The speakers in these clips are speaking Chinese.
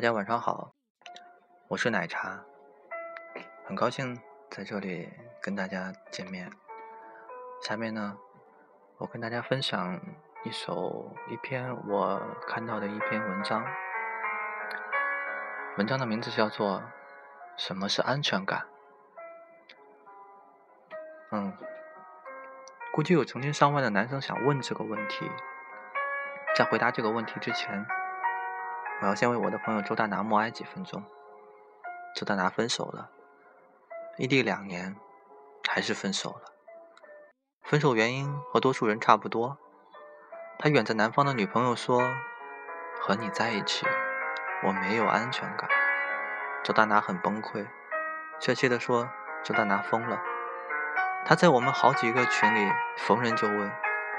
大家晚上好，我是奶茶，很高兴在这里跟大家见面。下面呢，我跟大家分享一首一篇我看到的一篇文章，文章的名字叫做《什么是安全感》。嗯，估计有成千上万的男生想问这个问题，在回答这个问题之前。我要先为我的朋友周大拿默哀几分钟。周大拿分手了，异地两年，还是分手了。分手原因和多数人差不多。他远在南方的女朋友说：“和你在一起，我没有安全感。”周大拿很崩溃，确切的说，周大拿疯了。他在我们好几个群里逢人就问：“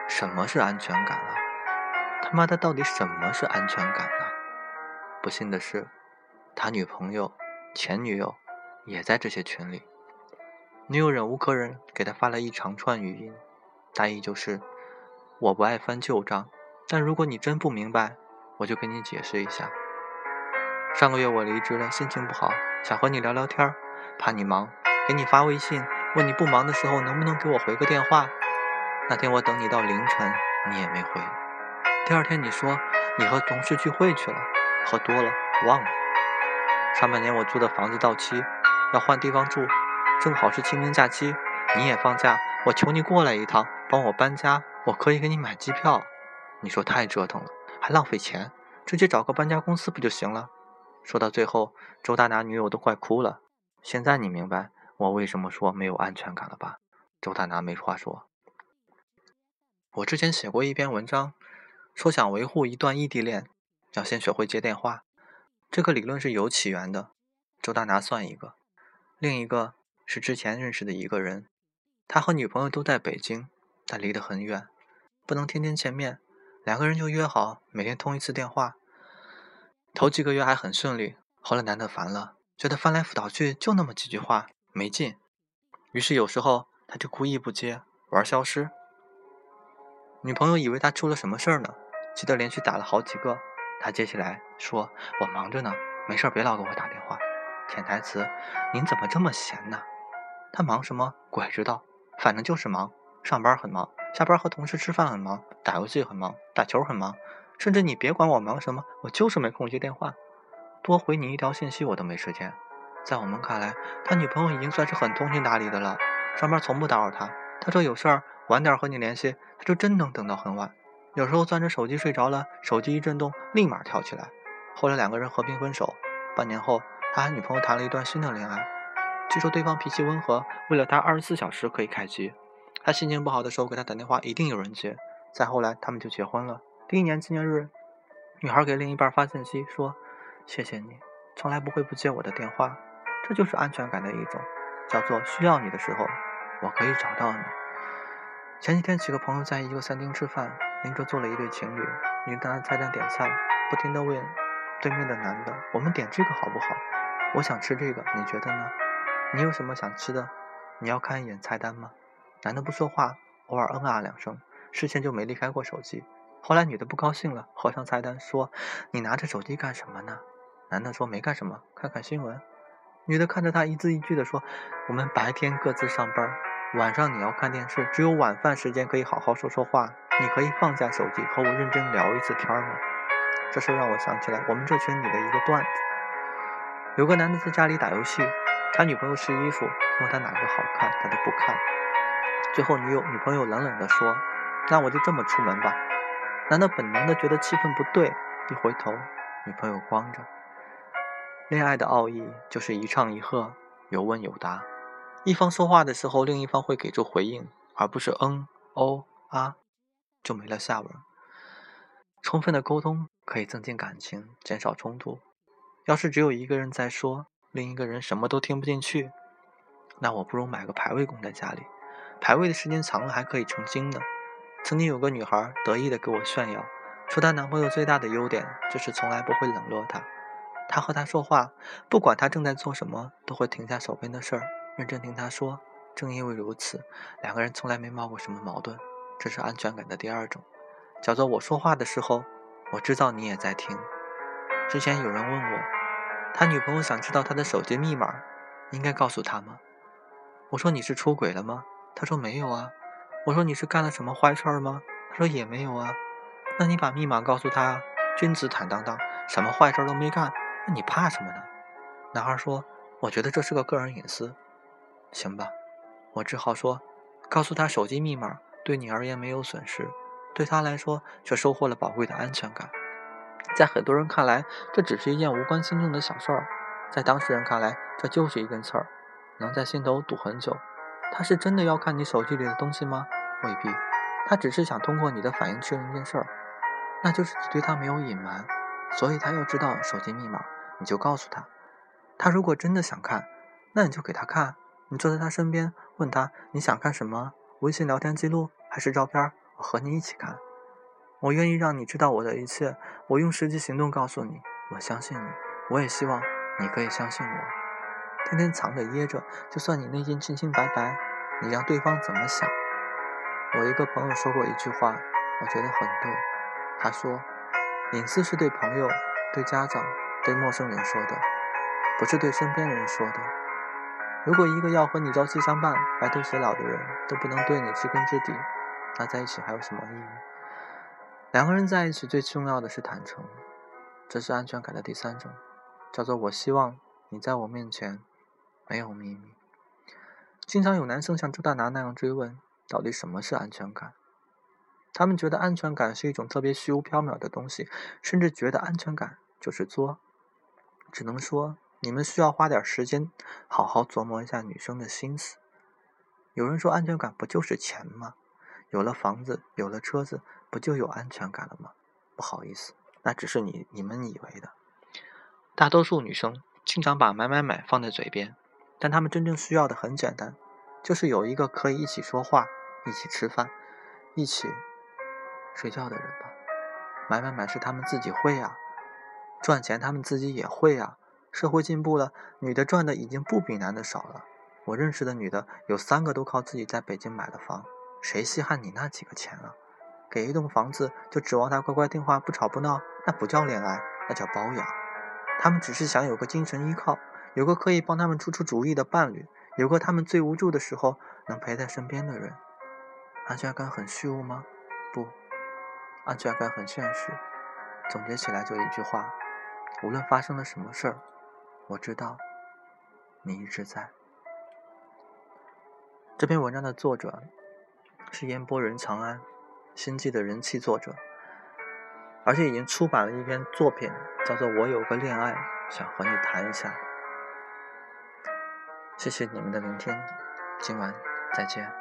什么是安全感啊？他妈的，到底什么是安全感啊？”不幸的是，他女朋友、前女友也在这些群里。女友忍无可忍，给他发了一长串语音，大意就是：我不爱翻旧账，但如果你真不明白，我就跟你解释一下。上个月我离职了，心情不好，想和你聊聊天怕你忙，给你发微信问你不忙的时候能不能给我回个电话。那天我等你到凌晨，你也没回。第二天你说你和同事聚会去了。喝多了忘了。上半年我租的房子到期，要换地方住，正好是清明假期，你也放假，我求你过来一趟，帮我搬家，我可以给你买机票。你说太折腾了，还浪费钱，直接找个搬家公司不就行了？说到最后，周大拿女友都快哭了。现在你明白我为什么说没有安全感了吧？周大拿没话说。我之前写过一篇文章，说想维护一段异地恋。要先学会接电话，这个理论是有起源的。周大拿算一个，另一个是之前认识的一个人，他和女朋友都在北京，但离得很远，不能天天见面，两个人就约好每天通一次电话。头几个月还很顺利，后来男的烦了，觉得翻来覆去就那么几句话没劲，于是有时候他就故意不接，玩消失。女朋友以为他出了什么事儿呢，急得连续打了好几个。他接起来说：“我忙着呢，没事别老给我打电话。”潜台词：“您怎么这么闲呢？”他忙什么？鬼知道，反正就是忙。上班很忙，下班和同事吃饭很忙，打游戏很忙，打球很忙，甚至你别管我忙什么，我就是没空接电话。多回你一条信息我都没时间。在我们看来，他女朋友已经算是很通情达理的了。上班从不打扰他，他说有事儿晚点和你联系，他就真能等到很晚。有时候攥着手机睡着了，手机一震动，立马跳起来。后来两个人和平分手。半年后，他和女朋友谈了一段新的恋爱。据说对方脾气温和，为了他二十四小时可以开机。他心情不好的时候给他打电话，一定有人接。再后来，他们就结婚了。第一年纪念日，女孩给另一半发信息说：“谢谢你，从来不会不接我的电话。”这就是安全感的一种，叫做需要你的时候，我可以找到你。前几天几个朋友在一个餐厅吃饭。邻桌坐了一对情侣，女的按菜单点菜，不停地问对面的男的：“我们点这个好不好？我想吃这个，你觉得呢？你有什么想吃的？你要看一眼菜单吗？”男的不说话，偶尔嗯啊两声，视线就没离开过手机。后来女的不高兴了，合上菜单说：“你拿着手机干什么呢？”男的说：“没干什么，看看新闻。”女的看着他一字一句地说：“我们白天各自上班，晚上你要看电视，只有晚饭时间可以好好说说话。”你可以放下手机和我认真聊一次天吗？这事让我想起来我们这群里的一个段子。有个男的在家里打游戏，他女朋友试衣服，问他哪个好看，他都不看。最后女友女朋友冷冷地说：“那我就这么出门吧。”男的本能的觉得气氛不对，一回头，女朋友光着。恋爱的奥义就是一唱一和，有问有答。一方说话的时候，另一方会给出回应，而不是嗯、哦、啊。就没了下文。充分的沟通可以增进感情，减少冲突。要是只有一个人在说，另一个人什么都听不进去，那我不如买个排位供在家里，排位的时间长了还可以成精呢。曾经有个女孩得意的给我炫耀，说她男朋友最大的优点就是从来不会冷落她。她和他说话，不管他正在做什么，都会停下手边的事儿，认真听他说。正因为如此，两个人从来没闹过什么矛盾。这是安全感的第二种，叫做我说话的时候，我知道你也在听。之前有人问我，他女朋友想知道他的手机密码，应该告诉他吗？我说你是出轨了吗？他说没有啊。我说你是干了什么坏事儿吗？他说也没有啊。那你把密码告诉他。君子坦荡荡，什么坏事都没干，那你怕什么呢？男孩说：“我觉得这是个个人隐私。”行吧，我只好说：“告诉他手机密码，对你而言没有损失，对他来说却收获了宝贵的安全感。”在很多人看来，这只是一件无关轻重的小事儿；在当事人看来，这就是一根刺儿，能在心头堵很久。他是真的要看你手机里的东西吗？未必，他只是想通过你的反应确认一件事儿。那就是你对他没有隐瞒，所以他要知道手机密码，你就告诉他。他如果真的想看，那你就给他看。你坐在他身边，问他你想看什么？微信聊天记录还是照片？我和你一起看。我愿意让你知道我的一切，我用实际行动告诉你，我相信你，我也希望你可以相信我。天天藏着掖着，就算你内心清清白白，你让对方怎么想？我一个朋友说过一句话，我觉得很对。他说：“隐私是对朋友、对家长、对陌生人说的，不是对身边人说的。如果一个要和你朝夕相伴、白头偕老的人都不能对你知根知底，那在一起还有什么意义？两个人在一起最重要的是坦诚，这是安全感的第三种，叫做我希望你在我面前没有秘密。经常有男生像周大拿那样追问：到底什么是安全感？”他们觉得安全感是一种特别虚无缥缈的东西，甚至觉得安全感就是作。只能说，你们需要花点时间，好好琢磨一下女生的心思。有人说，安全感不就是钱吗？有了房子，有了车子，不就有安全感了吗？不好意思，那只是你你们以为的。大多数女生经常把买买买放在嘴边，但她们真正需要的很简单，就是有一个可以一起说话、一起吃饭、一起。睡觉的人吧，买买买是他们自己会啊，赚钱他们自己也会啊。社会进步了，女的赚的已经不比男的少了。我认识的女的有三个都靠自己在北京买了房，谁稀罕你那几个钱啊？给一栋房子就指望他乖乖听话不吵不闹，那不叫恋爱，那叫包养。他们只是想有个精神依靠，有个可以帮他们出出主意的伴侣，有个他们最无助的时候能陪在身边的人。安全感很虚无吗？不。安全感很现实，总结起来就一句话：无论发生了什么事儿，我知道你一直在。这篇文章的作者是烟波人长安，星际的人气作者，而且已经出版了一篇作品，叫做《我有个恋爱想和你谈一下》。谢谢你们的聆听，今晚再见。